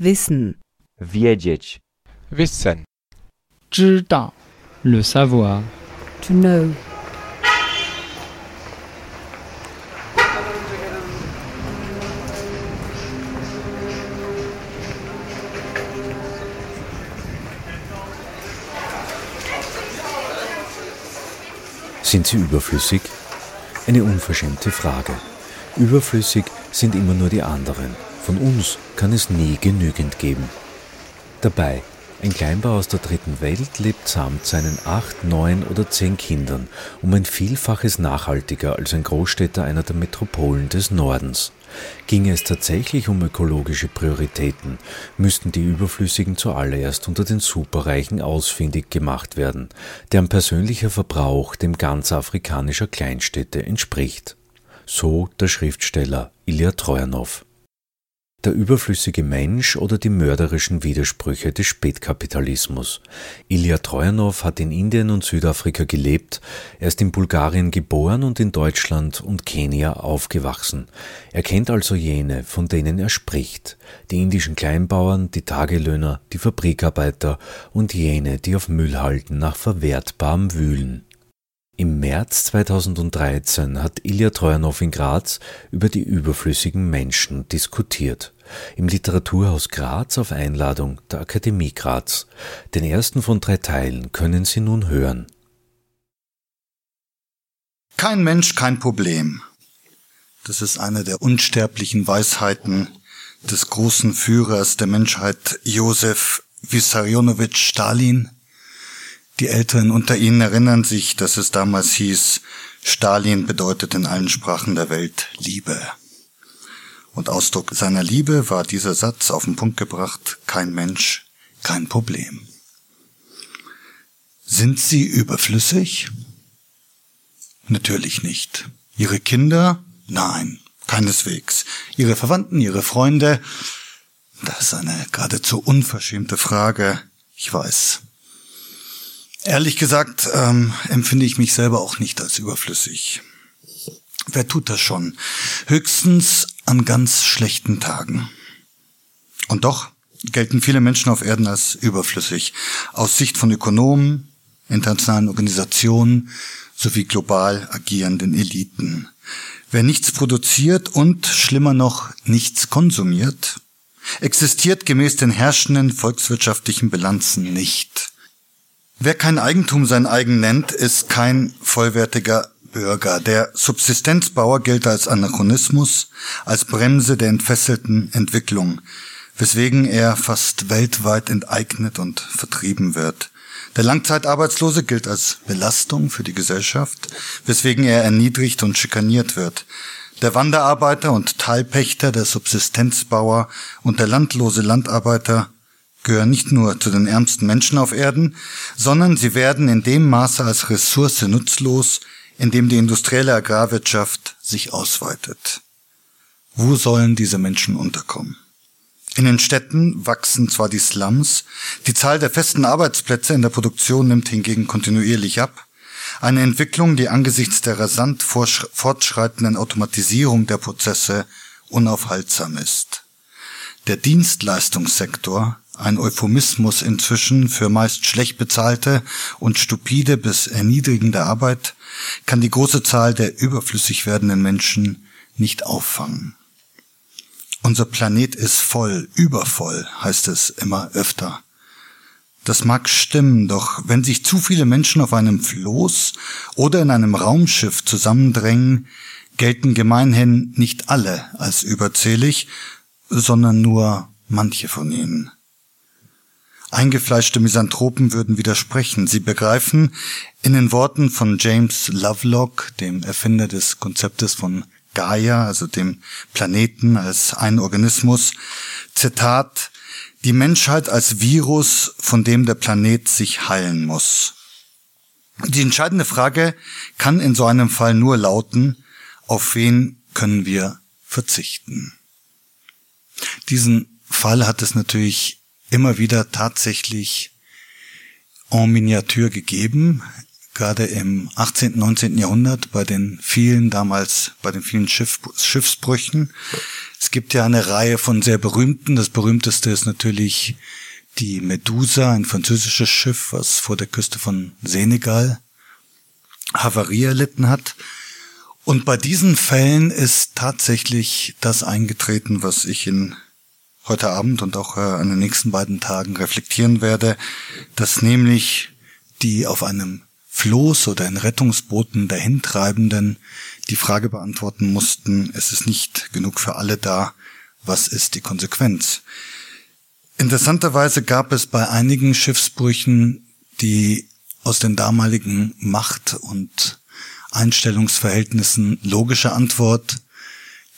Wissen. wiedzieć, Wissen. 知道 Le savoir. To know. Sind sie überflüssig? Eine unverschämte Frage. Überflüssig sind immer nur die anderen. Von uns kann es nie genügend geben. Dabei, ein Kleinbauer aus der dritten Welt lebt samt seinen acht, neun oder zehn Kindern um ein Vielfaches nachhaltiger als ein Großstädter einer der Metropolen des Nordens. Ginge es tatsächlich um ökologische Prioritäten, müssten die Überflüssigen zuallererst unter den Superreichen ausfindig gemacht werden, deren persönlicher Verbrauch dem ganz afrikanischer Kleinstädte entspricht. So der Schriftsteller Ilya Trojanow. Der überflüssige Mensch oder die mörderischen Widersprüche des Spätkapitalismus. Ilya Trojanow hat in Indien und Südafrika gelebt, er ist in Bulgarien geboren und in Deutschland und Kenia aufgewachsen. Er kennt also jene, von denen er spricht, die indischen Kleinbauern, die Tagelöhner, die Fabrikarbeiter und jene, die auf Müllhalten nach Verwertbarem wühlen. Im März 2013 hat Ilya Trojanow in Graz über die überflüssigen Menschen diskutiert. Im Literaturhaus Graz auf Einladung der Akademie Graz. Den ersten von drei Teilen können Sie nun hören. Kein Mensch, kein Problem. Das ist eine der unsterblichen Weisheiten des großen Führers der Menschheit, Josef Wissarionowitsch Stalin. Die Älteren unter Ihnen erinnern sich, dass es damals hieß, Stalin bedeutet in allen Sprachen der Welt Liebe. Und Ausdruck seiner Liebe war dieser Satz auf den Punkt gebracht, kein Mensch, kein Problem. Sind Sie überflüssig? Natürlich nicht. Ihre Kinder? Nein, keineswegs. Ihre Verwandten, Ihre Freunde? Das ist eine geradezu unverschämte Frage. Ich weiß. Ehrlich gesagt ähm, empfinde ich mich selber auch nicht als überflüssig. Wer tut das schon? Höchstens an ganz schlechten Tagen. Und doch gelten viele Menschen auf Erden als überflüssig. Aus Sicht von Ökonomen, internationalen Organisationen sowie global agierenden Eliten. Wer nichts produziert und, schlimmer noch, nichts konsumiert, existiert gemäß den herrschenden volkswirtschaftlichen Bilanzen nicht. Wer kein Eigentum sein eigen nennt, ist kein vollwertiger Bürger. Der Subsistenzbauer gilt als Anachronismus, als Bremse der entfesselten Entwicklung, weswegen er fast weltweit enteignet und vertrieben wird. Der Langzeitarbeitslose gilt als Belastung für die Gesellschaft, weswegen er erniedrigt und schikaniert wird. Der Wanderarbeiter und Teilpächter, der Subsistenzbauer und der landlose Landarbeiter gehören nicht nur zu den ärmsten Menschen auf Erden, sondern sie werden in dem Maße als Ressource nutzlos, in dem die industrielle Agrarwirtschaft sich ausweitet. Wo sollen diese Menschen unterkommen? In den Städten wachsen zwar die Slums, die Zahl der festen Arbeitsplätze in der Produktion nimmt hingegen kontinuierlich ab, eine Entwicklung, die angesichts der rasant fortschreitenden Automatisierung der Prozesse unaufhaltsam ist. Der Dienstleistungssektor, ein Euphemismus inzwischen für meist schlecht bezahlte und stupide bis erniedrigende Arbeit, kann die große Zahl der überflüssig werdenden Menschen nicht auffangen. Unser Planet ist voll, übervoll, heißt es immer öfter. Das mag stimmen, doch wenn sich zu viele Menschen auf einem Floß oder in einem Raumschiff zusammendrängen, gelten gemeinhin nicht alle als überzählig, sondern nur manche von ihnen. Eingefleischte Misanthropen würden widersprechen. Sie begreifen in den Worten von James Lovelock, dem Erfinder des Konzeptes von Gaia, also dem Planeten als ein Organismus, Zitat, die Menschheit als Virus, von dem der Planet sich heilen muss. Die entscheidende Frage kann in so einem Fall nur lauten, auf wen können wir verzichten? Diesen Fall hat es natürlich immer wieder tatsächlich en Miniatur gegeben gerade im 18., 19. Jahrhundert bei den vielen damals, bei den vielen Schiff, Schiffsbrüchen. Es gibt ja eine Reihe von sehr berühmten. Das berühmteste ist natürlich die Medusa, ein französisches Schiff, was vor der Küste von Senegal Havarie erlitten hat. Und bei diesen Fällen ist tatsächlich das eingetreten, was ich in heute Abend und auch äh, an den nächsten beiden Tagen reflektieren werde, dass nämlich die auf einem Floß oder in Rettungsbooten dahintreibenden die Frage beantworten mussten, es ist nicht genug für alle da, was ist die Konsequenz? Interessanterweise gab es bei einigen Schiffsbrüchen die aus den damaligen Macht- und Einstellungsverhältnissen logische Antwort,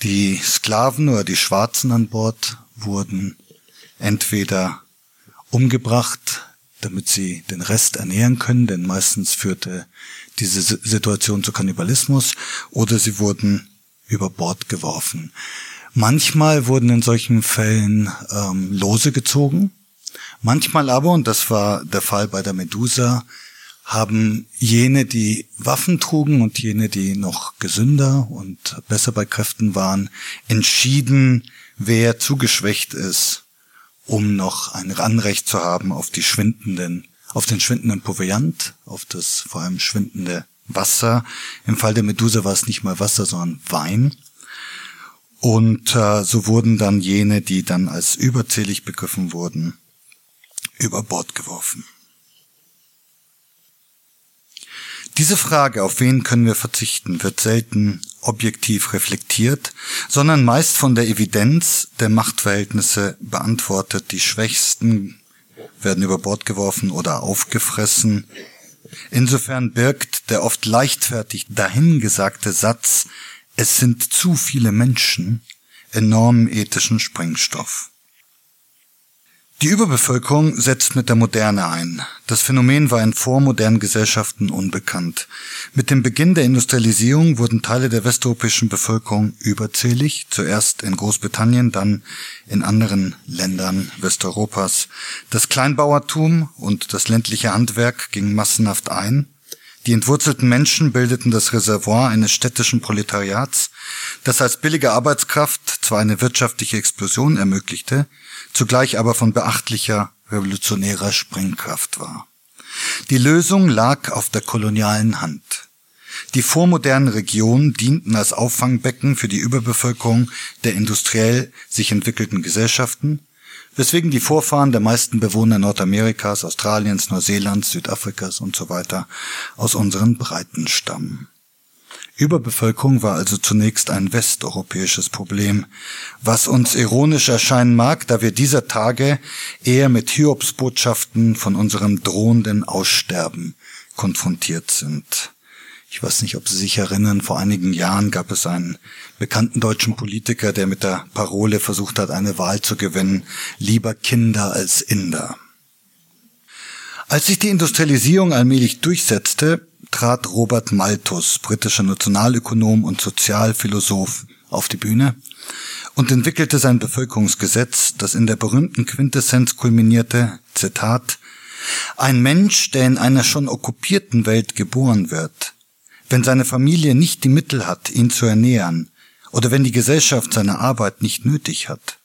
die Sklaven oder die Schwarzen an Bord wurden entweder umgebracht, damit sie den Rest ernähren können, denn meistens führte diese Situation zu Kannibalismus, oder sie wurden über Bord geworfen. Manchmal wurden in solchen Fällen ähm, Lose gezogen, manchmal aber, und das war der Fall bei der Medusa, haben jene, die Waffen trugen und jene, die noch gesünder und besser bei Kräften waren, entschieden, wer zugeschwächt ist, um noch ein Anrecht zu haben auf die schwindenden, auf den schwindenden Proviant, auf das vor allem schwindende Wasser. Im Fall der Medusa war es nicht mal Wasser, sondern Wein. Und äh, so wurden dann jene, die dann als überzählig begriffen wurden, über Bord geworfen. Diese Frage, auf wen können wir verzichten, wird selten objektiv reflektiert, sondern meist von der Evidenz der Machtverhältnisse beantwortet. Die Schwächsten werden über Bord geworfen oder aufgefressen. Insofern birgt der oft leichtfertig dahingesagte Satz, es sind zu viele Menschen, enormen ethischen Sprengstoff. Die Überbevölkerung setzt mit der Moderne ein. Das Phänomen war in vormodernen Gesellschaften unbekannt. Mit dem Beginn der Industrialisierung wurden Teile der westeuropäischen Bevölkerung überzählig, zuerst in Großbritannien, dann in anderen Ländern Westeuropas. Das Kleinbauertum und das ländliche Handwerk gingen massenhaft ein. Die entwurzelten Menschen bildeten das Reservoir eines städtischen Proletariats, das als billige Arbeitskraft zwar eine wirtschaftliche Explosion ermöglichte, zugleich aber von beachtlicher revolutionärer Sprengkraft war. Die Lösung lag auf der kolonialen Hand. Die vormodernen Regionen dienten als Auffangbecken für die Überbevölkerung der industriell sich entwickelten Gesellschaften, weswegen die Vorfahren der meisten Bewohner Nordamerikas, Australiens, Neuseelands, Südafrikas und so aus unseren Breiten stammen. Überbevölkerung war also zunächst ein westeuropäisches Problem, was uns ironisch erscheinen mag, da wir dieser Tage eher mit Hiobsbotschaften von unserem drohenden Aussterben konfrontiert sind. Ich weiß nicht, ob Sie sich erinnern, vor einigen Jahren gab es einen bekannten deutschen Politiker, der mit der Parole versucht hat, eine Wahl zu gewinnen, lieber Kinder als Inder. Als sich die Industrialisierung allmählich durchsetzte, trat Robert Malthus, britischer Nationalökonom und Sozialphilosoph, auf die Bühne und entwickelte sein Bevölkerungsgesetz, das in der berühmten Quintessenz kulminierte, Zitat, ein Mensch, der in einer schon okkupierten Welt geboren wird, wenn seine Familie nicht die Mittel hat, ihn zu ernähren, oder wenn die Gesellschaft seine Arbeit nicht nötig hat,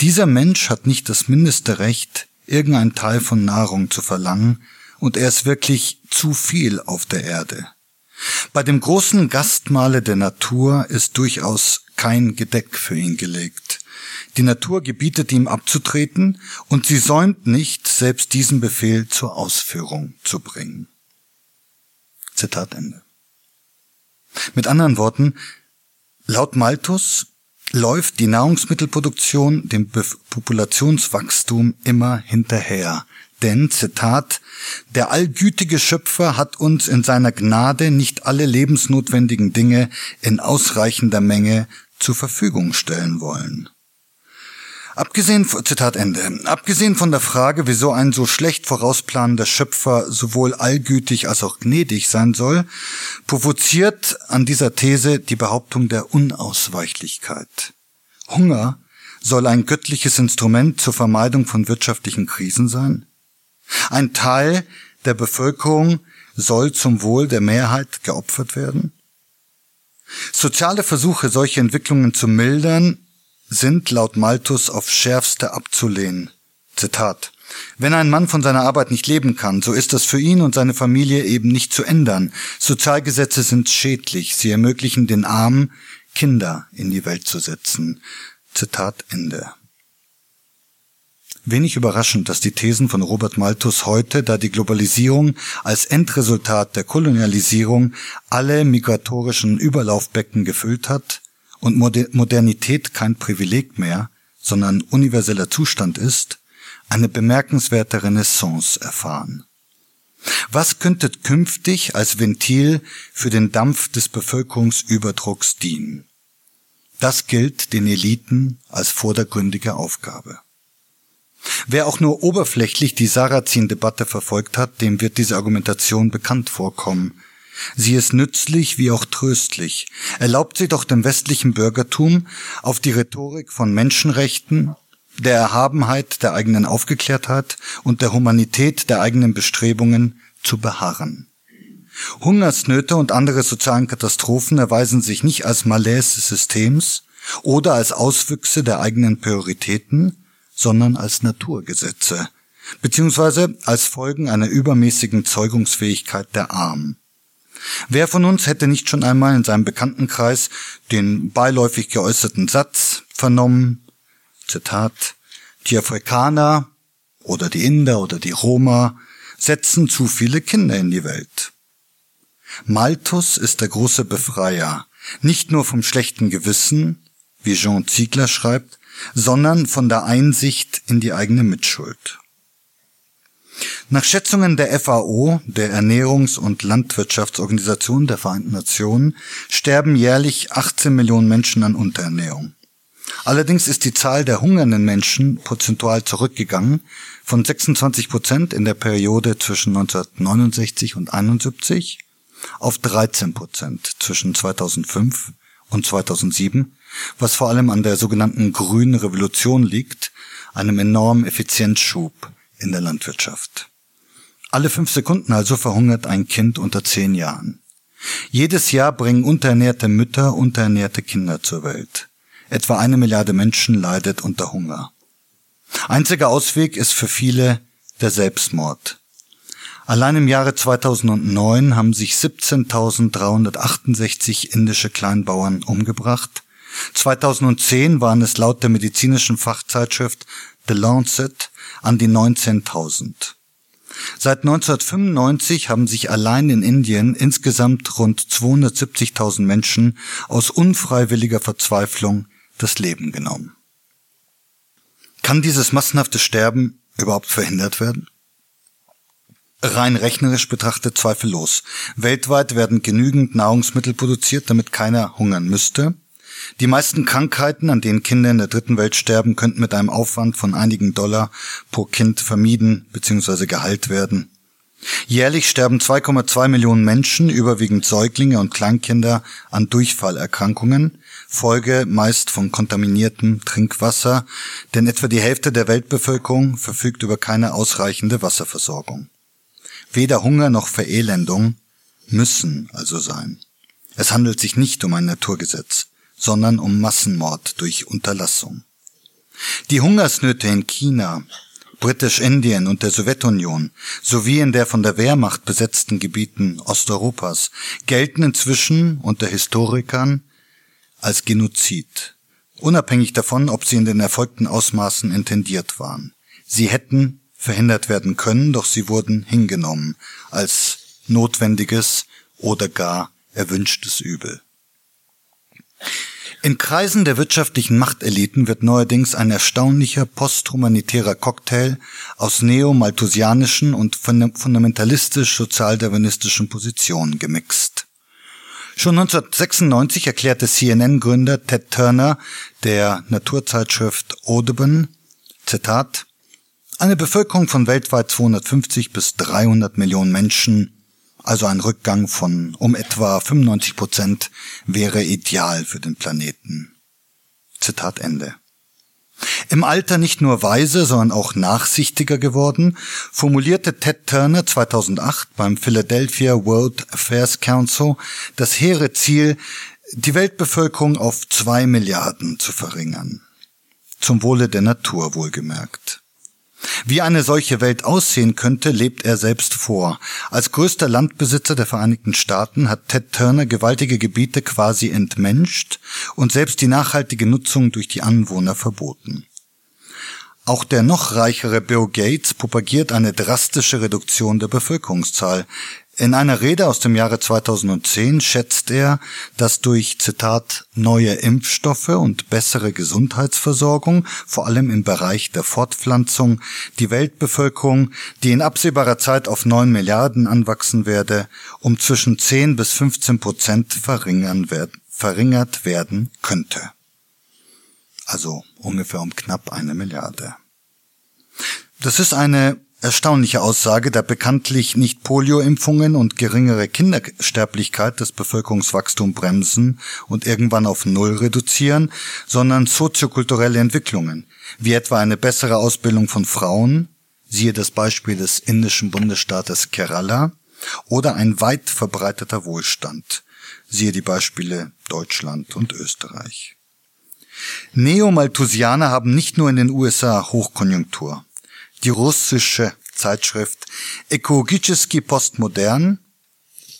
dieser Mensch hat nicht das mindeste Recht, irgendein Teil von Nahrung zu verlangen und er ist wirklich zu viel auf der Erde. Bei dem großen Gastmale der Natur ist durchaus kein Gedeck für ihn gelegt. Die Natur gebietet ihm abzutreten und sie säumt nicht, selbst diesen Befehl zur Ausführung zu bringen. Zitat Ende. Mit anderen Worten, laut Malthus läuft die Nahrungsmittelproduktion dem Populationswachstum immer hinterher. Denn, Zitat, der allgütige Schöpfer hat uns in seiner Gnade nicht alle lebensnotwendigen Dinge in ausreichender Menge zur Verfügung stellen wollen. Abgesehen, Zitat Ende, abgesehen von der Frage, wieso ein so schlecht vorausplanender Schöpfer sowohl allgütig als auch gnädig sein soll, provoziert an dieser These die Behauptung der Unausweichlichkeit. Hunger soll ein göttliches Instrument zur Vermeidung von wirtschaftlichen Krisen sein? Ein Teil der Bevölkerung soll zum Wohl der Mehrheit geopfert werden? Soziale Versuche, solche Entwicklungen zu mildern, sind laut Malthus auf schärfste abzulehnen. Zitat. Wenn ein Mann von seiner Arbeit nicht leben kann, so ist das für ihn und seine Familie eben nicht zu ändern. Sozialgesetze sind schädlich. Sie ermöglichen den Armen, Kinder in die Welt zu setzen. Zitat Ende. Wenig überraschend, dass die Thesen von Robert Malthus heute, da die Globalisierung als Endresultat der Kolonialisierung alle migratorischen Überlaufbecken gefüllt hat und Modernität kein Privileg mehr, sondern universeller Zustand ist, eine bemerkenswerte Renaissance erfahren. Was könnte künftig als Ventil für den Dampf des Bevölkerungsüberdrucks dienen? Das gilt den Eliten als vordergründige Aufgabe. Wer auch nur oberflächlich die Sarrazin-Debatte verfolgt hat, dem wird diese Argumentation bekannt vorkommen. Sie ist nützlich wie auch tröstlich, erlaubt sie doch dem westlichen Bürgertum auf die Rhetorik von Menschenrechten, der Erhabenheit der eigenen Aufgeklärtheit und der Humanität der eigenen Bestrebungen zu beharren. Hungersnöte und andere sozialen Katastrophen erweisen sich nicht als Malaise des Systems oder als Auswüchse der eigenen Prioritäten, sondern als Naturgesetze, beziehungsweise als Folgen einer übermäßigen Zeugungsfähigkeit der Armen. Wer von uns hätte nicht schon einmal in seinem Bekanntenkreis den beiläufig geäußerten Satz vernommen, Zitat, die Afrikaner oder die Inder oder die Roma setzen zu viele Kinder in die Welt. Malthus ist der große Befreier, nicht nur vom schlechten Gewissen, wie Jean Ziegler schreibt, sondern von der Einsicht in die eigene Mitschuld. Nach Schätzungen der FAO, der Ernährungs- und Landwirtschaftsorganisation der Vereinten Nationen, sterben jährlich 18 Millionen Menschen an Unterernährung. Allerdings ist die Zahl der hungernden Menschen prozentual zurückgegangen von 26 Prozent in der Periode zwischen 1969 und 71 auf 13 Prozent zwischen 2005 und 2007 was vor allem an der sogenannten grünen Revolution liegt, einem enormen Effizienzschub in der Landwirtschaft. Alle fünf Sekunden also verhungert ein Kind unter zehn Jahren. Jedes Jahr bringen unterernährte Mütter unterernährte Kinder zur Welt. Etwa eine Milliarde Menschen leidet unter Hunger. Einziger Ausweg ist für viele der Selbstmord. Allein im Jahre 2009 haben sich 17.368 indische Kleinbauern umgebracht 2010 waren es laut der medizinischen Fachzeitschrift The Lancet an die 19.000. Seit 1995 haben sich allein in Indien insgesamt rund 270.000 Menschen aus unfreiwilliger Verzweiflung das Leben genommen. Kann dieses massenhafte Sterben überhaupt verhindert werden? Rein rechnerisch betrachtet zweifellos. Weltweit werden genügend Nahrungsmittel produziert, damit keiner hungern müsste. Die meisten Krankheiten, an denen Kinder in der dritten Welt sterben, könnten mit einem Aufwand von einigen Dollar pro Kind vermieden bzw. geheilt werden. Jährlich sterben 2,2 Millionen Menschen, überwiegend Säuglinge und Kleinkinder, an Durchfallerkrankungen, Folge meist von kontaminiertem Trinkwasser, denn etwa die Hälfte der Weltbevölkerung verfügt über keine ausreichende Wasserversorgung. Weder Hunger noch Verelendung müssen also sein. Es handelt sich nicht um ein Naturgesetz sondern um Massenmord durch Unterlassung. Die Hungersnöte in China, Britisch-Indien und der Sowjetunion sowie in der von der Wehrmacht besetzten Gebieten Osteuropas gelten inzwischen unter Historikern als Genozid, unabhängig davon, ob sie in den erfolgten Ausmaßen intendiert waren. Sie hätten verhindert werden können, doch sie wurden hingenommen als notwendiges oder gar erwünschtes Übel. In Kreisen der wirtschaftlichen Machteliten wird neuerdings ein erstaunlicher posthumanitärer Cocktail aus neo-malthusianischen und fundamentalistisch-sozialdarwinistischen Positionen gemixt. Schon 1996 erklärte CNN-Gründer Ted Turner der Naturzeitschrift Audubon, Zitat, eine Bevölkerung von weltweit 250 bis 300 Millionen Menschen also ein Rückgang von um etwa 95 Prozent wäre ideal für den Planeten. Zitat Ende. Im Alter nicht nur weise, sondern auch nachsichtiger geworden, formulierte Ted Turner 2008 beim Philadelphia World Affairs Council das hehre Ziel, die Weltbevölkerung auf zwei Milliarden zu verringern. zum Wohle der Natur wohlgemerkt. Wie eine solche Welt aussehen könnte, lebt er selbst vor. Als größter Landbesitzer der Vereinigten Staaten hat Ted Turner gewaltige Gebiete quasi entmenscht und selbst die nachhaltige Nutzung durch die Anwohner verboten. Auch der noch reichere Bill Gates propagiert eine drastische Reduktion der Bevölkerungszahl. In einer Rede aus dem Jahre 2010 schätzt er, dass durch, Zitat, neue Impfstoffe und bessere Gesundheitsversorgung, vor allem im Bereich der Fortpflanzung, die Weltbevölkerung, die in absehbarer Zeit auf neun Milliarden anwachsen werde, um zwischen 10 bis 15 Prozent verringern werden, verringert werden könnte also ungefähr um knapp eine Milliarde. Das ist eine erstaunliche Aussage, da bekanntlich nicht Polioimpfungen und geringere Kindersterblichkeit das Bevölkerungswachstum bremsen und irgendwann auf Null reduzieren, sondern soziokulturelle Entwicklungen, wie etwa eine bessere Ausbildung von Frauen, siehe das Beispiel des indischen Bundesstaates Kerala, oder ein weit verbreiteter Wohlstand, siehe die Beispiele Deutschland und Österreich. Neomalthusianer haben nicht nur in den USA Hochkonjunktur. Die russische Zeitschrift Ekologicheski Postmodern,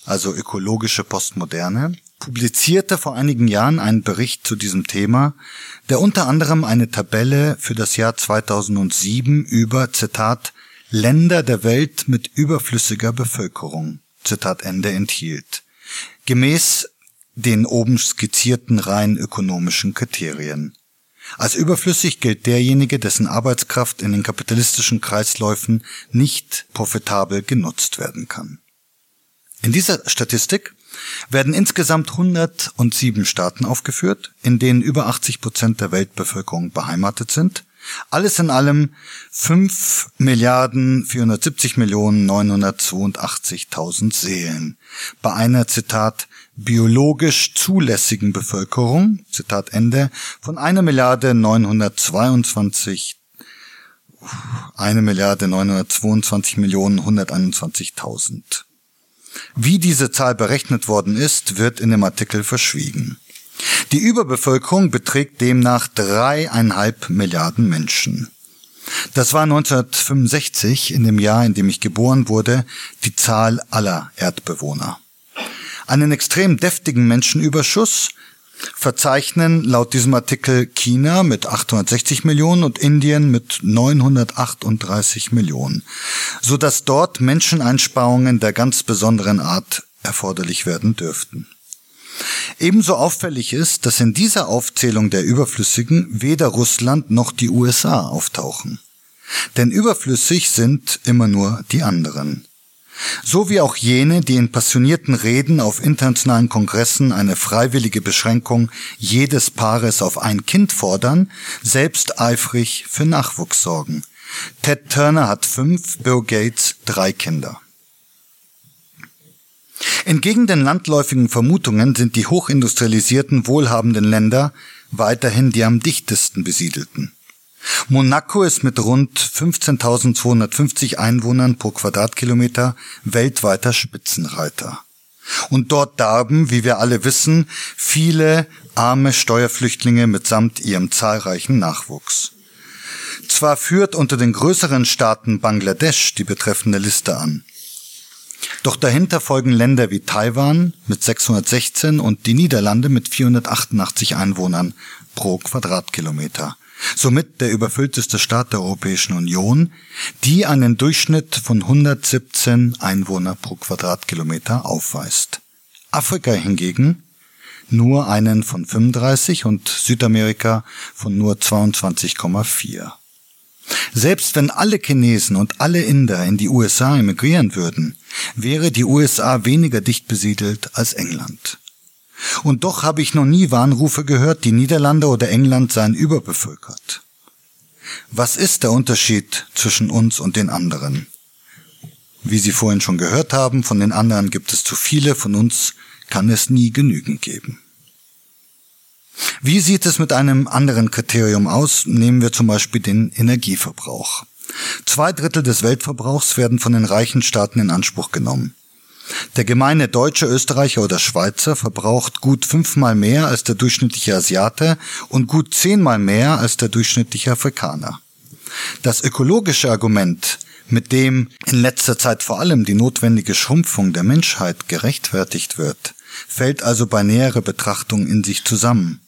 also ökologische Postmoderne, publizierte vor einigen Jahren einen Bericht zu diesem Thema, der unter anderem eine Tabelle für das Jahr 2007 über, Zitat, Länder der Welt mit überflüssiger Bevölkerung, Zitat Ende, enthielt. Gemäß den oben skizzierten rein ökonomischen Kriterien. Als überflüssig gilt derjenige, dessen Arbeitskraft in den kapitalistischen Kreisläufen nicht profitabel genutzt werden kann. In dieser Statistik werden insgesamt 107 Staaten aufgeführt, in denen über 80 Prozent der Weltbevölkerung beheimatet sind. Alles in allem 5 Milliarden 470 Millionen 982.000 Seelen. Bei einer, Zitat, biologisch zulässigen Bevölkerung, Zitat Ende, von einer Milliarde 922 eine Milliarde 922 Millionen 121.000. Wie diese Zahl berechnet worden ist, wird in dem Artikel verschwiegen. Die Überbevölkerung beträgt demnach dreieinhalb Milliarden Menschen. Das war 1965, in dem Jahr, in dem ich geboren wurde, die Zahl aller Erdbewohner. Einen extrem deftigen Menschenüberschuss verzeichnen laut diesem Artikel China mit 860 Millionen und Indien mit 938 Millionen, so dass dort Menscheneinsparungen der ganz besonderen Art erforderlich werden dürften. Ebenso auffällig ist, dass in dieser Aufzählung der Überflüssigen weder Russland noch die USA auftauchen. Denn überflüssig sind immer nur die anderen so wie auch jene, die in passionierten Reden auf internationalen Kongressen eine freiwillige Beschränkung jedes Paares auf ein Kind fordern, selbst eifrig für Nachwuchs sorgen. Ted Turner hat fünf, Bill Gates drei Kinder. Entgegen den landläufigen Vermutungen sind die hochindustrialisierten, wohlhabenden Länder weiterhin die am dichtesten besiedelten. Monaco ist mit rund 15.250 Einwohnern pro Quadratkilometer weltweiter Spitzenreiter. Und dort darben, wie wir alle wissen, viele arme Steuerflüchtlinge mitsamt ihrem zahlreichen Nachwuchs. Zwar führt unter den größeren Staaten Bangladesch die betreffende Liste an. Doch dahinter folgen Länder wie Taiwan mit 616 und die Niederlande mit 488 Einwohnern pro Quadratkilometer somit der überfüllteste Staat der Europäischen Union, die einen Durchschnitt von 117 Einwohner pro Quadratkilometer aufweist. Afrika hingegen nur einen von 35 und Südamerika von nur 22,4. Selbst wenn alle Chinesen und alle Inder in die USA emigrieren würden, wäre die USA weniger dicht besiedelt als England. Und doch habe ich noch nie Warnrufe gehört, die Niederlande oder England seien überbevölkert. Was ist der Unterschied zwischen uns und den anderen? Wie Sie vorhin schon gehört haben, von den anderen gibt es zu viele, von uns kann es nie genügend geben. Wie sieht es mit einem anderen Kriterium aus? Nehmen wir zum Beispiel den Energieverbrauch. Zwei Drittel des Weltverbrauchs werden von den reichen Staaten in Anspruch genommen. Der gemeine Deutsche, Österreicher oder Schweizer verbraucht gut fünfmal mehr als der durchschnittliche Asiate und gut zehnmal mehr als der durchschnittliche Afrikaner. Das ökologische Argument, mit dem in letzter Zeit vor allem die notwendige Schrumpfung der Menschheit gerechtfertigt wird, fällt also bei näherer Betrachtung in sich zusammen.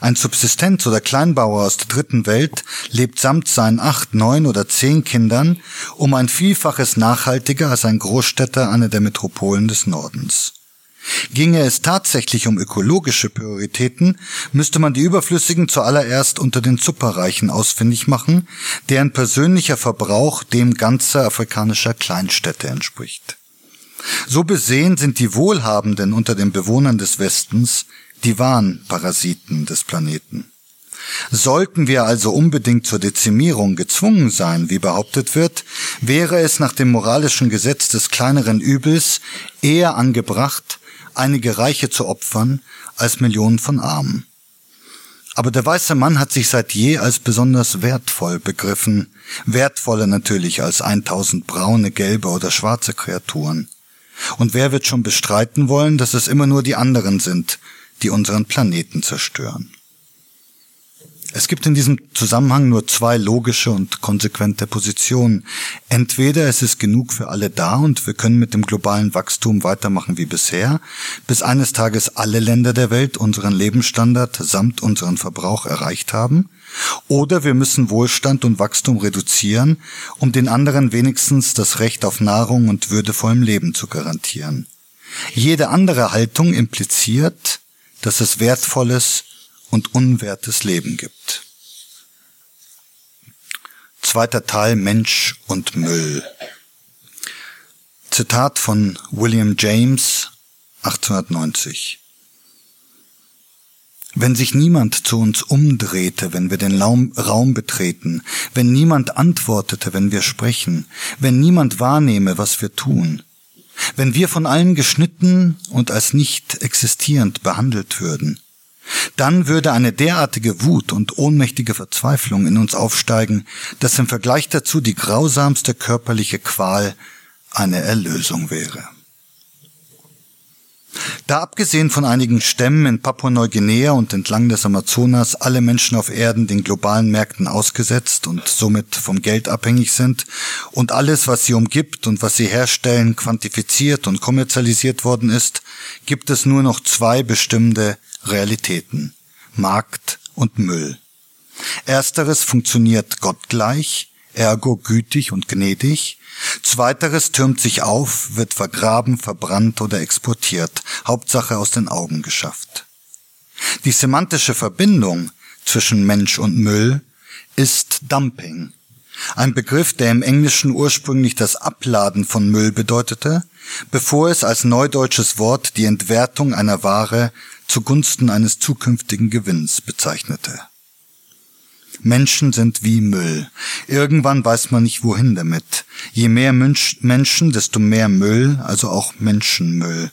Ein Subsistenz- oder Kleinbauer aus der dritten Welt lebt samt seinen acht, neun oder zehn Kindern um ein Vielfaches nachhaltiger als ein Großstädter einer der Metropolen des Nordens. Ginge es tatsächlich um ökologische Prioritäten, müsste man die Überflüssigen zuallererst unter den Superreichen ausfindig machen, deren persönlicher Verbrauch dem ganzer afrikanischer Kleinstädte entspricht. So besehen sind die Wohlhabenden unter den Bewohnern des Westens die wahren Parasiten des Planeten. Sollten wir also unbedingt zur Dezimierung gezwungen sein, wie behauptet wird, wäre es nach dem moralischen Gesetz des kleineren Übels eher angebracht, einige Reiche zu opfern, als Millionen von Armen. Aber der weiße Mann hat sich seit je als besonders wertvoll begriffen, wertvoller natürlich als 1000 braune, gelbe oder schwarze Kreaturen. Und wer wird schon bestreiten wollen, dass es immer nur die anderen sind, die unseren Planeten zerstören. Es gibt in diesem Zusammenhang nur zwei logische und konsequente Positionen. Entweder es ist genug für alle da und wir können mit dem globalen Wachstum weitermachen wie bisher, bis eines Tages alle Länder der Welt unseren Lebensstandard samt unseren Verbrauch erreicht haben, oder wir müssen Wohlstand und Wachstum reduzieren, um den anderen wenigstens das Recht auf Nahrung und würdevollem Leben zu garantieren. Jede andere Haltung impliziert, dass es wertvolles und unwertes Leben gibt. Zweiter Teil Mensch und Müll. Zitat von William James 1890. Wenn sich niemand zu uns umdrehte, wenn wir den Raum betreten, wenn niemand antwortete, wenn wir sprechen, wenn niemand wahrnehme, was wir tun, wenn wir von allen geschnitten und als nicht existierend behandelt würden, dann würde eine derartige Wut und ohnmächtige Verzweiflung in uns aufsteigen, dass im Vergleich dazu die grausamste körperliche Qual eine Erlösung wäre. Da abgesehen von einigen Stämmen in Papua-Neuguinea und entlang des Amazonas alle Menschen auf Erden den globalen Märkten ausgesetzt und somit vom Geld abhängig sind und alles, was sie umgibt und was sie herstellen, quantifiziert und kommerzialisiert worden ist, gibt es nur noch zwei bestimmende Realitäten. Markt und Müll. Ersteres funktioniert gottgleich, ergo gütig und gnädig, Zweiteres türmt sich auf, wird vergraben, verbrannt oder exportiert, Hauptsache aus den Augen geschafft. Die semantische Verbindung zwischen Mensch und Müll ist Dumping, ein Begriff, der im Englischen ursprünglich das Abladen von Müll bedeutete, bevor es als neudeutsches Wort die Entwertung einer Ware zugunsten eines zukünftigen Gewinns bezeichnete. Menschen sind wie Müll. Irgendwann weiß man nicht wohin damit. Je mehr Menschen, desto mehr Müll, also auch Menschenmüll.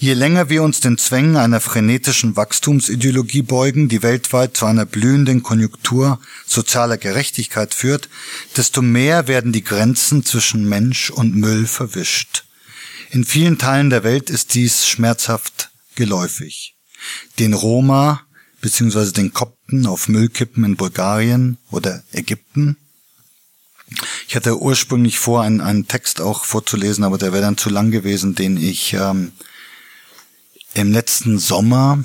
Je länger wir uns den Zwängen einer frenetischen Wachstumsideologie beugen, die weltweit zu einer blühenden Konjunktur sozialer Gerechtigkeit führt, desto mehr werden die Grenzen zwischen Mensch und Müll verwischt. In vielen Teilen der Welt ist dies schmerzhaft geläufig. Den Roma bzw. den Kopten auf Müllkippen in Bulgarien oder Ägypten ich hatte ursprünglich vor, einen, einen Text auch vorzulesen, aber der wäre dann zu lang gewesen, den ich ähm, im letzten Sommer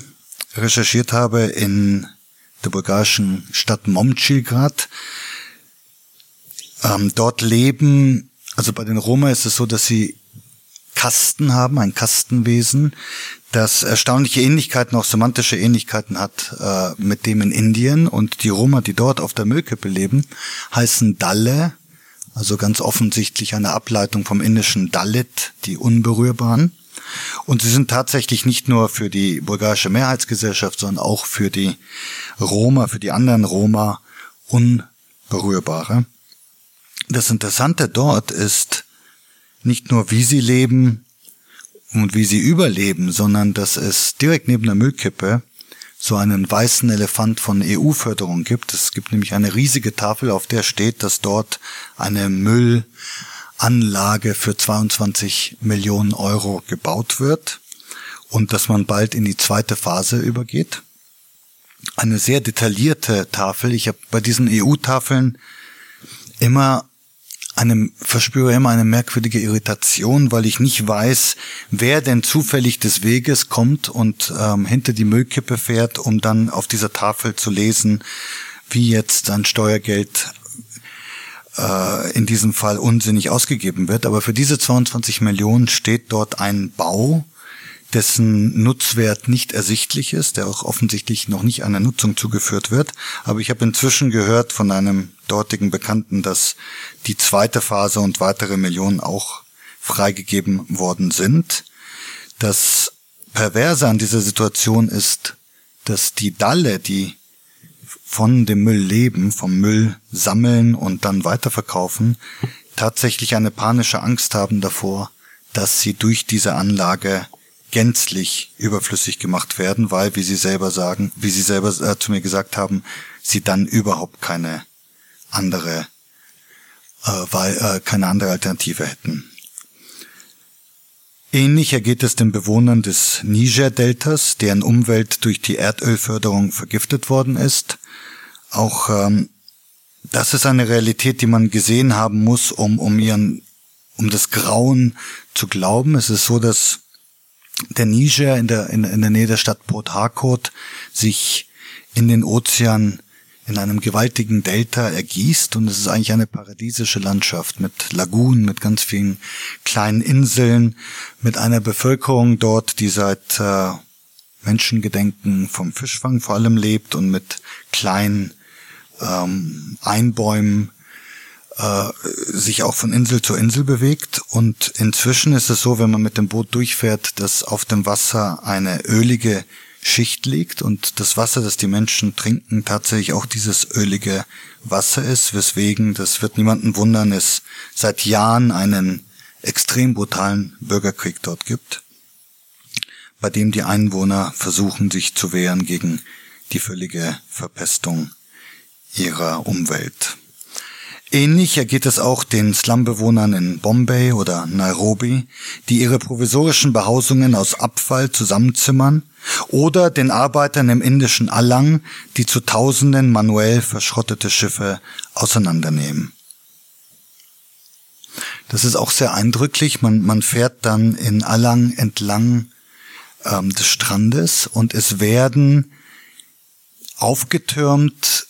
recherchiert habe in der bulgarischen Stadt Momchilgrad. Ähm, dort leben, also bei den Roma ist es so, dass sie Kasten haben, ein Kastenwesen, das erstaunliche Ähnlichkeiten, auch semantische Ähnlichkeiten hat äh, mit dem in Indien. Und die Roma, die dort auf der Müllkippe leben, heißen Dalle, also ganz offensichtlich eine Ableitung vom indischen Dalit, die Unberührbaren. Und sie sind tatsächlich nicht nur für die bulgarische Mehrheitsgesellschaft, sondern auch für die Roma, für die anderen Roma Unberührbare. Das Interessante dort ist nicht nur, wie sie leben und wie sie überleben, sondern dass es direkt neben der Müllkippe so einen weißen Elefant von EU-Förderung gibt. Es gibt nämlich eine riesige Tafel, auf der steht, dass dort eine Müll Anlage für 22 Millionen Euro gebaut wird und dass man bald in die zweite Phase übergeht. Eine sehr detaillierte Tafel. Ich habe bei diesen EU-Tafeln immer eine, verspüre immer eine merkwürdige Irritation, weil ich nicht weiß, wer denn zufällig des Weges kommt und ähm, hinter die Müllkippe fährt, um dann auf dieser Tafel zu lesen, wie jetzt sein Steuergeld äh, in diesem Fall unsinnig ausgegeben wird. Aber für diese 22 Millionen steht dort ein Bau, dessen Nutzwert nicht ersichtlich ist, der auch offensichtlich noch nicht einer Nutzung zugeführt wird. Aber ich habe inzwischen gehört von einem dortigen Bekannten, dass die zweite Phase und weitere Millionen auch freigegeben worden sind. Das Perverse an dieser Situation ist, dass die Dalle, die von dem Müll leben, vom Müll sammeln und dann weiterverkaufen, tatsächlich eine panische Angst haben davor, dass sie durch diese Anlage gänzlich überflüssig gemacht werden, weil, wie Sie selber sagen, wie Sie selber äh, zu mir gesagt haben, sie dann überhaupt keine andere, äh, weil, äh, keine andere Alternative hätten. Ähnlich ergeht es den Bewohnern des Niger-Deltas, deren Umwelt durch die Erdölförderung vergiftet worden ist. Auch ähm, das ist eine Realität, die man gesehen haben muss, um, um ihren, um das Grauen zu glauben. Es ist so, dass der Niger in der, in, in der Nähe der Stadt Port Harcourt sich in den Ozean in einem gewaltigen Delta ergießt. Und es ist eigentlich eine paradiesische Landschaft mit Lagunen, mit ganz vielen kleinen Inseln, mit einer Bevölkerung dort, die seit äh, Menschengedenken vom Fischfang vor allem lebt und mit kleinen ähm, Einbäumen äh, sich auch von Insel zu Insel bewegt. Und inzwischen ist es so, wenn man mit dem Boot durchfährt, dass auf dem Wasser eine ölige Schicht liegt und das Wasser, das die Menschen trinken, tatsächlich auch dieses ölige Wasser ist, weswegen, das wird niemanden wundern, es seit Jahren einen extrem brutalen Bürgerkrieg dort gibt, bei dem die Einwohner versuchen, sich zu wehren gegen die völlige Verpestung ihrer Umwelt. Ähnlich ergeht es auch den Slumbewohnern in Bombay oder Nairobi, die ihre provisorischen Behausungen aus Abfall zusammenzimmern, oder den Arbeitern im indischen Alang, die zu Tausenden manuell verschrottete Schiffe auseinandernehmen. Das ist auch sehr eindrücklich. Man, man fährt dann in Alang entlang ähm, des Strandes und es werden aufgetürmt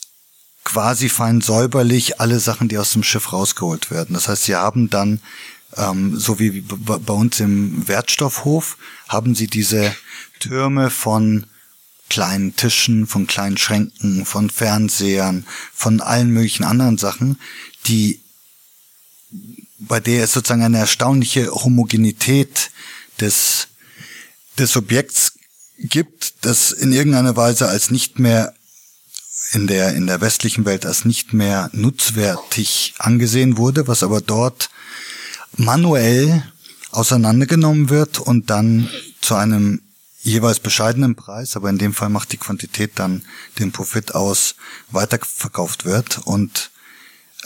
quasi fein säuberlich alle Sachen, die aus dem Schiff rausgeholt werden. Das heißt, sie haben dann, ähm, so wie bei uns im Wertstoffhof, haben sie diese Türme von kleinen Tischen, von kleinen Schränken, von Fernsehern, von allen möglichen anderen Sachen, die bei der es sozusagen eine erstaunliche Homogenität des, des Objekts gibt, das in irgendeiner Weise als nicht mehr in der, in der westlichen Welt als nicht mehr nutzwertig angesehen wurde, was aber dort manuell auseinandergenommen wird und dann zu einem jeweils bescheidenen Preis, aber in dem Fall macht die Quantität dann den Profit aus, weiterverkauft wird. Und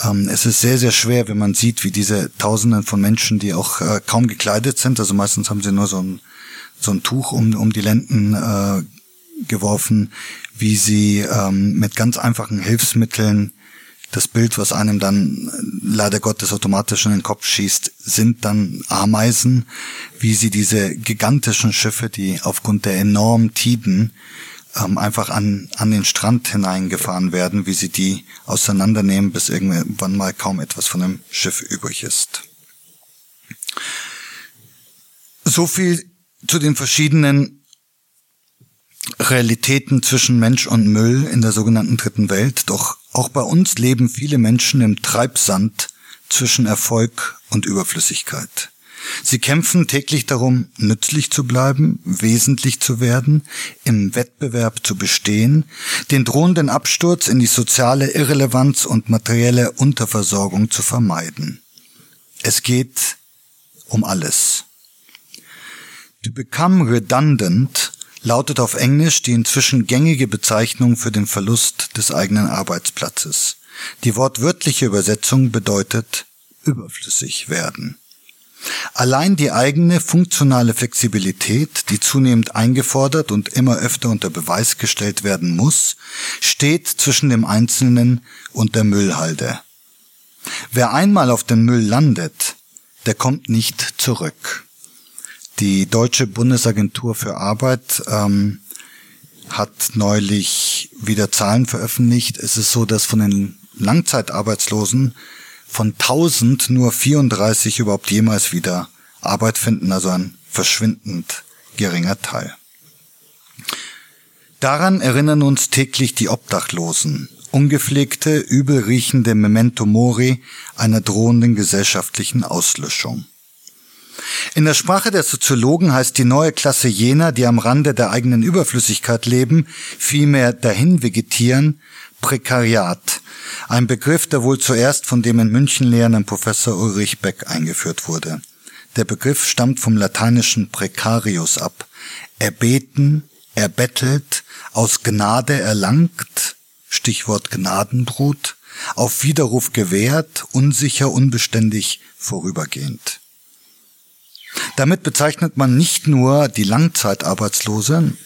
ähm, es ist sehr, sehr schwer, wenn man sieht, wie diese Tausenden von Menschen, die auch äh, kaum gekleidet sind, also meistens haben sie nur so ein, so ein Tuch um, um die Lenden äh, geworfen, wie sie ähm, mit ganz einfachen Hilfsmitteln das Bild, was einem dann leider Gottes automatisch in den Kopf schießt, sind dann Ameisen, wie sie diese gigantischen Schiffe, die aufgrund der enormen Tiden ähm, einfach an, an den Strand hineingefahren werden, wie sie die auseinandernehmen, bis irgendwann mal kaum etwas von dem Schiff übrig ist. So viel zu den verschiedenen Realitäten zwischen Mensch und Müll in der sogenannten dritten Welt, doch auch bei uns leben viele Menschen im Treibsand zwischen Erfolg und Überflüssigkeit. Sie kämpfen täglich darum, nützlich zu bleiben, wesentlich zu werden, im Wettbewerb zu bestehen, den drohenden Absturz in die soziale Irrelevanz und materielle Unterversorgung zu vermeiden. Es geht um alles. To become redundant lautet auf Englisch die inzwischen gängige Bezeichnung für den Verlust des eigenen Arbeitsplatzes. Die wortwörtliche Übersetzung bedeutet überflüssig werden. Allein die eigene funktionale Flexibilität, die zunehmend eingefordert und immer öfter unter Beweis gestellt werden muss, steht zwischen dem Einzelnen und der Müllhalde. Wer einmal auf den Müll landet, der kommt nicht zurück. Die Deutsche Bundesagentur für Arbeit ähm, hat neulich wieder Zahlen veröffentlicht. Es ist so, dass von den Langzeitarbeitslosen von 1000 nur 34 überhaupt jemals wieder Arbeit finden, also ein verschwindend geringer Teil. Daran erinnern uns täglich die Obdachlosen, ungepflegte, übelriechende Memento Mori einer drohenden gesellschaftlichen Auslöschung. In der Sprache der Soziologen heißt die neue Klasse jener, die am Rande der eigenen Überflüssigkeit leben, vielmehr dahin vegetieren, Prekariat, ein Begriff, der wohl zuerst von dem in München lehrenden Professor Ulrich Beck eingeführt wurde. Der Begriff stammt vom lateinischen precarius ab. Erbeten, erbettelt, aus Gnade erlangt, Stichwort Gnadenbrut, auf Widerruf gewährt, unsicher, unbeständig, vorübergehend. Damit bezeichnet man nicht nur die Langzeitarbeitslosen,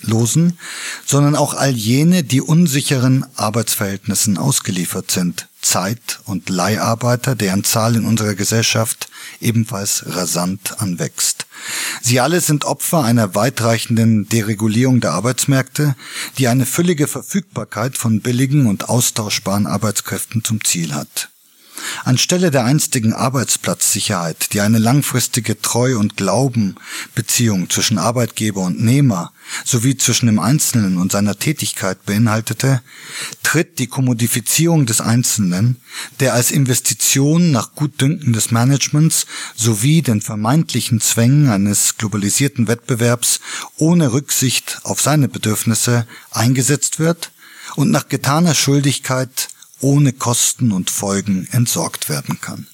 sondern auch all jene, die unsicheren Arbeitsverhältnissen ausgeliefert sind, Zeit- und Leiharbeiter, deren Zahl in unserer Gesellschaft ebenfalls rasant anwächst. Sie alle sind Opfer einer weitreichenden Deregulierung der Arbeitsmärkte, die eine füllige Verfügbarkeit von billigen und austauschbaren Arbeitskräften zum Ziel hat. Anstelle der einstigen Arbeitsplatzsicherheit, die eine langfristige Treu- und Glaubenbeziehung zwischen Arbeitgeber und Nehmer sowie zwischen dem Einzelnen und seiner Tätigkeit beinhaltete, tritt die Kommodifizierung des Einzelnen, der als Investition nach Gutdünken des Managements sowie den vermeintlichen Zwängen eines globalisierten Wettbewerbs ohne Rücksicht auf seine Bedürfnisse eingesetzt wird und nach getaner Schuldigkeit ohne Kosten und Folgen entsorgt werden kann.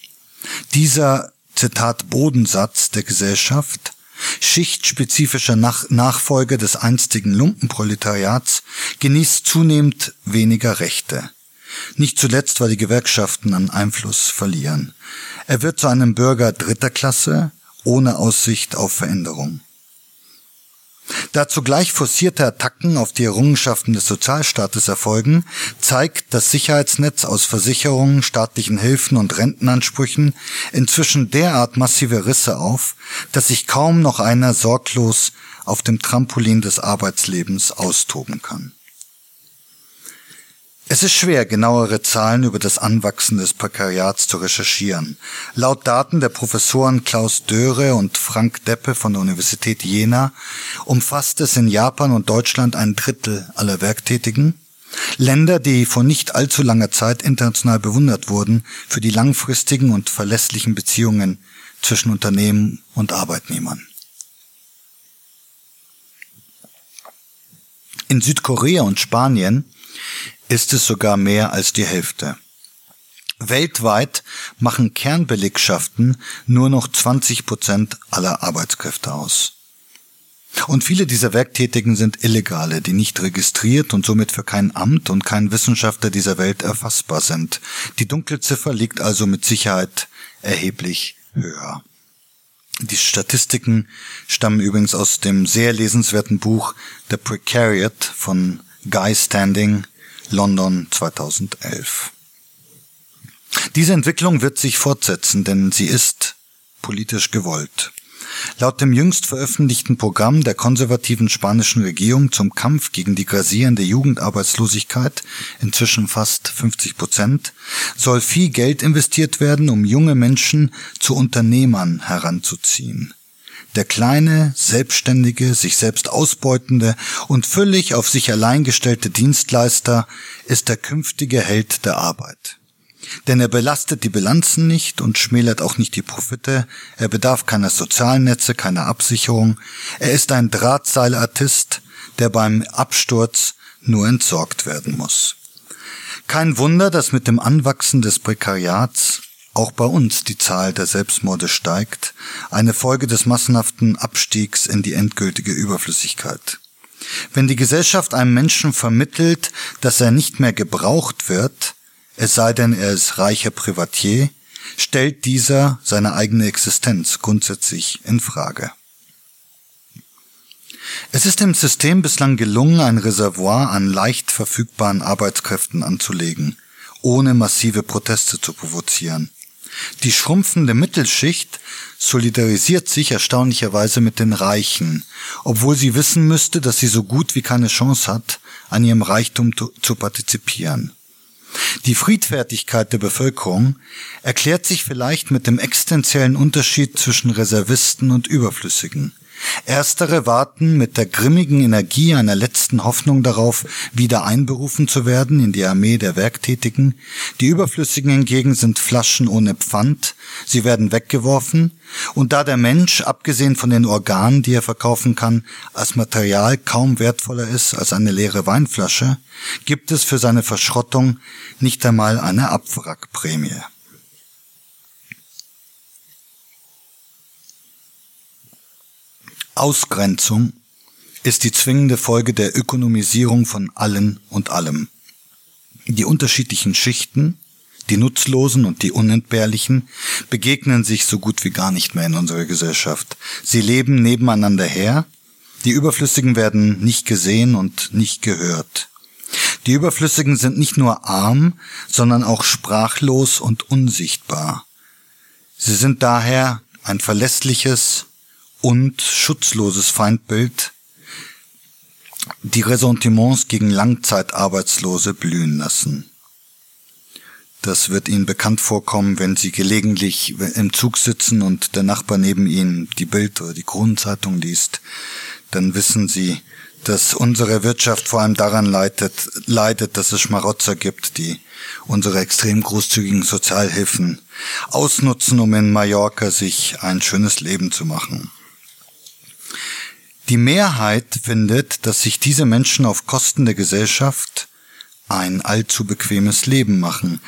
Dieser Zitat Bodensatz der Gesellschaft, schichtspezifischer Nach Nachfolger des einstigen Lumpenproletariats, genießt zunehmend weniger Rechte. Nicht zuletzt, weil die Gewerkschaften an Einfluss verlieren. Er wird zu einem Bürger dritter Klasse ohne Aussicht auf Veränderung. Da zugleich forcierte Attacken auf die Errungenschaften des Sozialstaates erfolgen, zeigt das Sicherheitsnetz aus Versicherungen, staatlichen Hilfen und Rentenansprüchen inzwischen derart massive Risse auf, dass sich kaum noch einer sorglos auf dem Trampolin des Arbeitslebens austoben kann. Es ist schwer, genauere Zahlen über das Anwachsen des Prekariats zu recherchieren. Laut Daten der Professoren Klaus Döre und Frank Deppe von der Universität Jena umfasst es in Japan und Deutschland ein Drittel aller Werktätigen. Länder, die vor nicht allzu langer Zeit international bewundert wurden für die langfristigen und verlässlichen Beziehungen zwischen Unternehmen und Arbeitnehmern. In Südkorea und Spanien ist es sogar mehr als die Hälfte. Weltweit machen Kernbelegschaften nur noch 20 Prozent aller Arbeitskräfte aus. Und viele dieser Werktätigen sind Illegale, die nicht registriert und somit für kein Amt und kein Wissenschaftler dieser Welt erfassbar sind. Die Dunkelziffer liegt also mit Sicherheit erheblich höher. Die Statistiken stammen übrigens aus dem sehr lesenswerten Buch The Precariat von Guy Standing, London 2011. Diese Entwicklung wird sich fortsetzen, denn sie ist politisch gewollt. Laut dem jüngst veröffentlichten Programm der konservativen spanischen Regierung zum Kampf gegen die grassierende Jugendarbeitslosigkeit, inzwischen fast 50 Prozent, soll viel Geld investiert werden, um junge Menschen zu Unternehmern heranzuziehen. Der kleine, selbstständige, sich selbst ausbeutende und völlig auf sich allein gestellte Dienstleister ist der künftige Held der Arbeit. Denn er belastet die Bilanzen nicht und schmälert auch nicht die Profite, er bedarf keiner Sozialnetze, keiner Absicherung, er ist ein Drahtseilartist, der beim Absturz nur entsorgt werden muss. Kein Wunder, dass mit dem Anwachsen des Prekariats auch bei uns die Zahl der Selbstmorde steigt, eine Folge des massenhaften Abstiegs in die endgültige Überflüssigkeit. Wenn die Gesellschaft einem Menschen vermittelt, dass er nicht mehr gebraucht wird, es sei denn, er ist reicher Privatier, stellt dieser seine eigene Existenz grundsätzlich in Frage. Es ist dem System bislang gelungen, ein Reservoir an leicht verfügbaren Arbeitskräften anzulegen, ohne massive Proteste zu provozieren. Die schrumpfende Mittelschicht solidarisiert sich erstaunlicherweise mit den Reichen, obwohl sie wissen müsste, dass sie so gut wie keine Chance hat, an ihrem Reichtum zu partizipieren. Die Friedfertigkeit der Bevölkerung erklärt sich vielleicht mit dem existenziellen Unterschied zwischen Reservisten und Überflüssigen. Erstere warten mit der grimmigen Energie einer letzten Hoffnung darauf, wieder einberufen zu werden in die Armee der Werktätigen. Die Überflüssigen hingegen sind Flaschen ohne Pfand, sie werden weggeworfen, und da der Mensch, abgesehen von den Organen, die er verkaufen kann, als Material kaum wertvoller ist als eine leere Weinflasche, gibt es für seine Verschrottung nicht einmal eine Abwrackprämie. Ausgrenzung ist die zwingende Folge der Ökonomisierung von allen und allem. Die unterschiedlichen Schichten, die Nutzlosen und die Unentbehrlichen, begegnen sich so gut wie gar nicht mehr in unserer Gesellschaft. Sie leben nebeneinander her, die Überflüssigen werden nicht gesehen und nicht gehört. Die Überflüssigen sind nicht nur arm, sondern auch sprachlos und unsichtbar. Sie sind daher ein verlässliches, und schutzloses Feindbild die Ressentiments gegen Langzeitarbeitslose blühen lassen. Das wird Ihnen bekannt vorkommen, wenn Sie gelegentlich im Zug sitzen und der Nachbar neben Ihnen die Bild oder die Kronenzeitung liest. Dann wissen Sie, dass unsere Wirtschaft vor allem daran leidet, leidet, dass es Schmarotzer gibt, die unsere extrem großzügigen Sozialhilfen ausnutzen, um in Mallorca sich ein schönes Leben zu machen. Die Mehrheit findet, dass sich diese Menschen auf Kosten der Gesellschaft ein allzu bequemes Leben machen.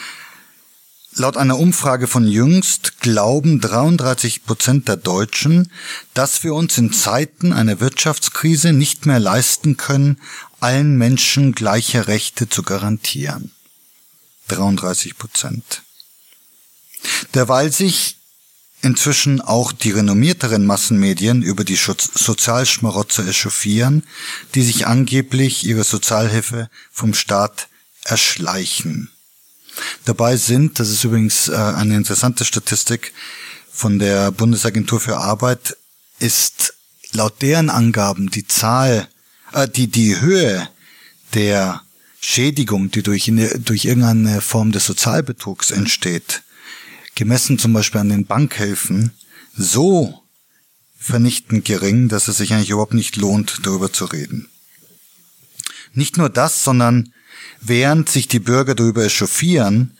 Laut einer Umfrage von jüngst glauben 33 Prozent der Deutschen, dass wir uns in Zeiten einer Wirtschaftskrise nicht mehr leisten können, allen Menschen gleiche Rechte zu garantieren. 33 Prozent. Derweil sich inzwischen auch die renommierteren Massenmedien über die Sozialschmarotzer echauffieren, die sich angeblich ihre Sozialhilfe vom Staat erschleichen. Dabei sind, das ist übrigens äh, eine interessante Statistik von der Bundesagentur für Arbeit, ist laut deren Angaben die Zahl, äh, die, die Höhe der Schädigung, die durch, durch irgendeine Form des Sozialbetrugs entsteht, gemessen zum Beispiel an den Bankhilfen, so vernichtend gering, dass es sich eigentlich überhaupt nicht lohnt, darüber zu reden. Nicht nur das, sondern während sich die Bürger darüber echauffieren,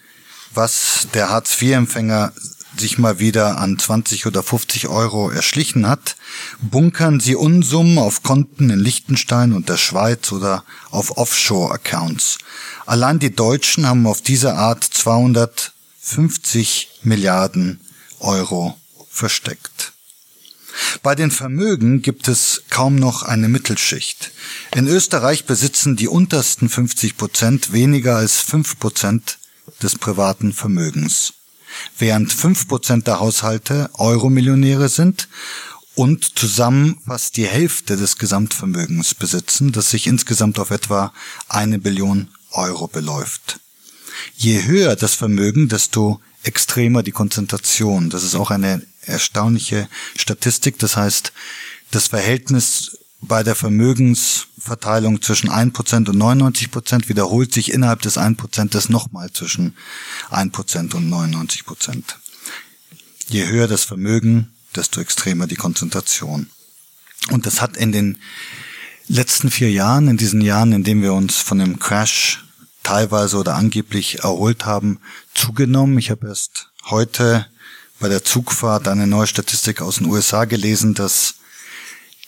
was der Hartz-IV-Empfänger sich mal wieder an 20 oder 50 Euro erschlichen hat, bunkern sie Unsummen auf Konten in Liechtenstein und der Schweiz oder auf Offshore-Accounts. Allein die Deutschen haben auf diese Art 200 50 Milliarden Euro versteckt. Bei den Vermögen gibt es kaum noch eine Mittelschicht. In Österreich besitzen die untersten 50 Prozent weniger als 5 Prozent des privaten Vermögens, während 5 Prozent der Haushalte Euromillionäre sind und zusammen fast die Hälfte des Gesamtvermögens besitzen, das sich insgesamt auf etwa eine Billion Euro beläuft. Je höher das Vermögen, desto extremer die Konzentration. Das ist auch eine erstaunliche Statistik. Das heißt, das Verhältnis bei der Vermögensverteilung zwischen 1% und 99% wiederholt sich innerhalb des 1% nochmal zwischen 1% und 99%. Je höher das Vermögen, desto extremer die Konzentration. Und das hat in den letzten vier Jahren, in diesen Jahren, in denen wir uns von dem Crash teilweise oder angeblich erholt haben, zugenommen. Ich habe erst heute bei der Zugfahrt eine neue Statistik aus den USA gelesen, dass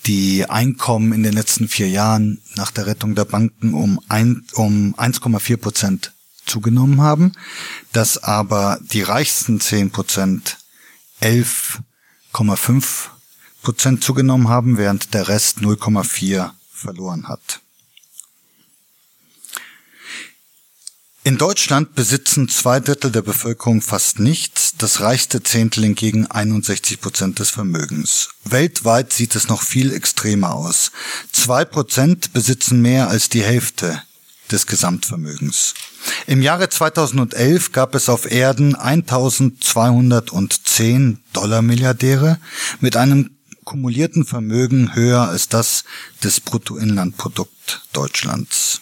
die Einkommen in den letzten vier Jahren nach der Rettung der Banken um, um 1,4 Prozent zugenommen haben, dass aber die reichsten 10 Prozent 11,5 Prozent zugenommen haben, während der Rest 0,4 verloren hat. In Deutschland besitzen zwei Drittel der Bevölkerung fast nichts, das reichste Zehntel hingegen 61 Prozent des Vermögens. Weltweit sieht es noch viel extremer aus. Zwei Prozent besitzen mehr als die Hälfte des Gesamtvermögens. Im Jahre 2011 gab es auf Erden 1210 Dollar Milliardäre mit einem kumulierten Vermögen höher als das des Bruttoinlandprodukt Deutschlands.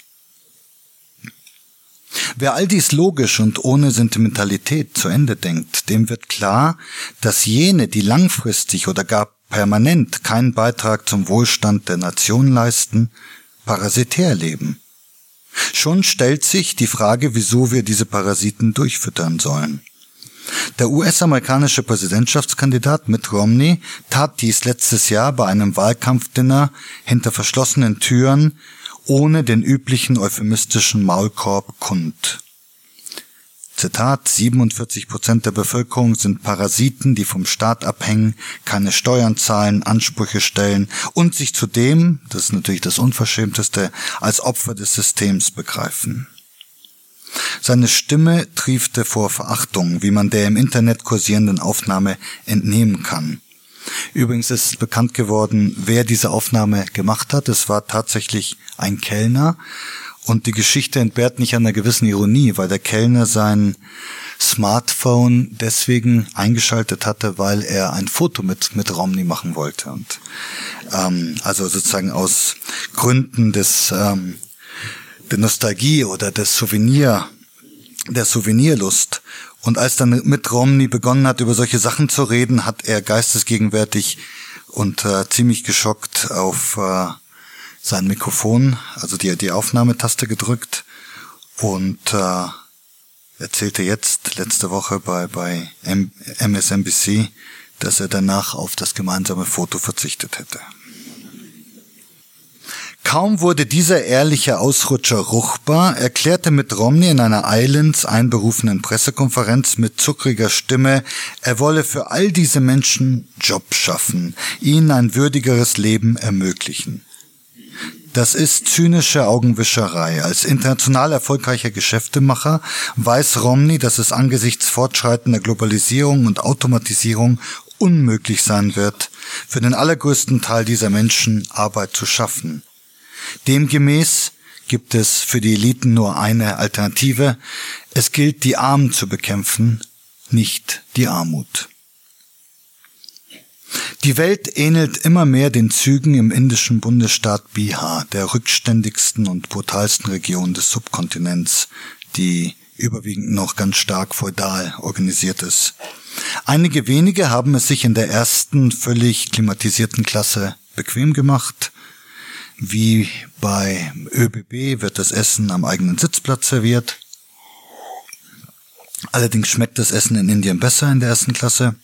Wer all dies logisch und ohne Sentimentalität zu Ende denkt, dem wird klar, dass jene, die langfristig oder gar permanent keinen Beitrag zum Wohlstand der Nation leisten, parasitär leben. Schon stellt sich die Frage, wieso wir diese Parasiten durchfüttern sollen. Der US-amerikanische Präsidentschaftskandidat Mitt Romney tat dies letztes Jahr bei einem Wahlkampfdinner hinter verschlossenen Türen ohne den üblichen euphemistischen Maulkorb kund. Zitat, 47 Prozent der Bevölkerung sind Parasiten, die vom Staat abhängen, keine Steuern zahlen, Ansprüche stellen und sich zudem, das ist natürlich das Unverschämteste, als Opfer des Systems begreifen. Seine Stimme triefte vor Verachtung, wie man der im Internet kursierenden Aufnahme entnehmen kann. Übrigens ist bekannt geworden, wer diese Aufnahme gemacht hat. Es war tatsächlich ein Kellner und die Geschichte entbehrt nicht einer gewissen Ironie, weil der Kellner sein Smartphone deswegen eingeschaltet hatte, weil er ein Foto mit, mit Romney machen wollte. Und ähm, also sozusagen aus Gründen des ähm, der Nostalgie oder des Souvenir, der Souvenirlust. Und als dann mit Romney begonnen hat, über solche Sachen zu reden, hat er geistesgegenwärtig und äh, ziemlich geschockt auf äh, sein Mikrofon, also die, die Aufnahmetaste gedrückt und äh, erzählte jetzt letzte Woche bei, bei M MSNBC, dass er danach auf das gemeinsame Foto verzichtet hätte. Kaum wurde dieser ehrliche Ausrutscher ruchbar, erklärte mit Romney in einer Islands einberufenen Pressekonferenz mit zuckriger Stimme, er wolle für all diese Menschen Job schaffen, ihnen ein würdigeres Leben ermöglichen. Das ist zynische Augenwischerei. Als international erfolgreicher Geschäftemacher weiß Romney, dass es angesichts fortschreitender Globalisierung und Automatisierung unmöglich sein wird, für den allergrößten Teil dieser Menschen Arbeit zu schaffen. Demgemäß gibt es für die Eliten nur eine Alternative. Es gilt, die Armen zu bekämpfen, nicht die Armut. Die Welt ähnelt immer mehr den Zügen im indischen Bundesstaat Bihar, der rückständigsten und brutalsten Region des Subkontinents, die überwiegend noch ganz stark feudal organisiert ist. Einige wenige haben es sich in der ersten völlig klimatisierten Klasse bequem gemacht. Wie bei ÖBB wird das Essen am eigenen Sitzplatz serviert. Allerdings schmeckt das Essen in Indien besser in der ersten Klasse.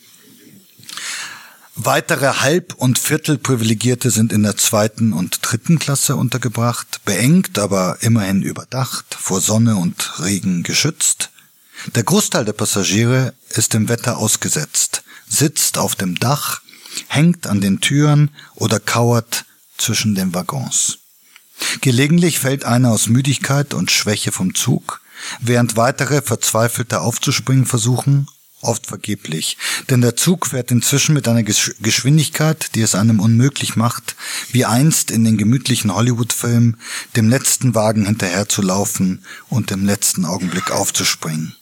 Weitere Halb- und Viertelprivilegierte sind in der zweiten und dritten Klasse untergebracht, beengt, aber immerhin überdacht, vor Sonne und Regen geschützt. Der Großteil der Passagiere ist dem Wetter ausgesetzt, sitzt auf dem Dach, hängt an den Türen oder kauert zwischen den Waggons. Gelegentlich fällt einer aus Müdigkeit und Schwäche vom Zug, während weitere verzweifelte aufzuspringen versuchen oft vergeblich, denn der Zug fährt inzwischen mit einer Geschwindigkeit, die es einem unmöglich macht, wie einst in den gemütlichen Hollywood-Filmen, dem letzten Wagen hinterherzulaufen und im letzten Augenblick aufzuspringen.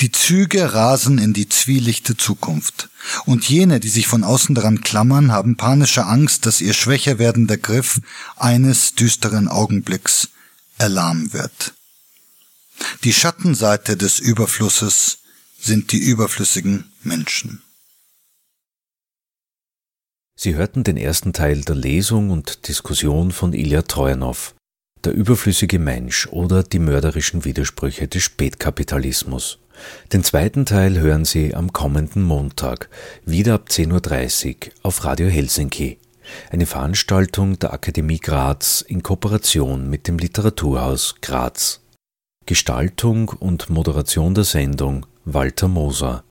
Die Züge rasen in die zwielichte Zukunft. Und jene, die sich von außen daran klammern, haben panische Angst, dass ihr schwächer werdender Griff eines düsteren Augenblicks erlahmen wird. Die Schattenseite des Überflusses sind die überflüssigen Menschen. Sie hörten den ersten Teil der Lesung und Diskussion von Ilya Trojanow, Der überflüssige Mensch oder die mörderischen Widersprüche des Spätkapitalismus. Den zweiten Teil hören Sie am kommenden Montag, wieder ab 10.30 Uhr auf Radio Helsinki. Eine Veranstaltung der Akademie Graz in Kooperation mit dem Literaturhaus Graz. Gestaltung und Moderation der Sendung Walter Moser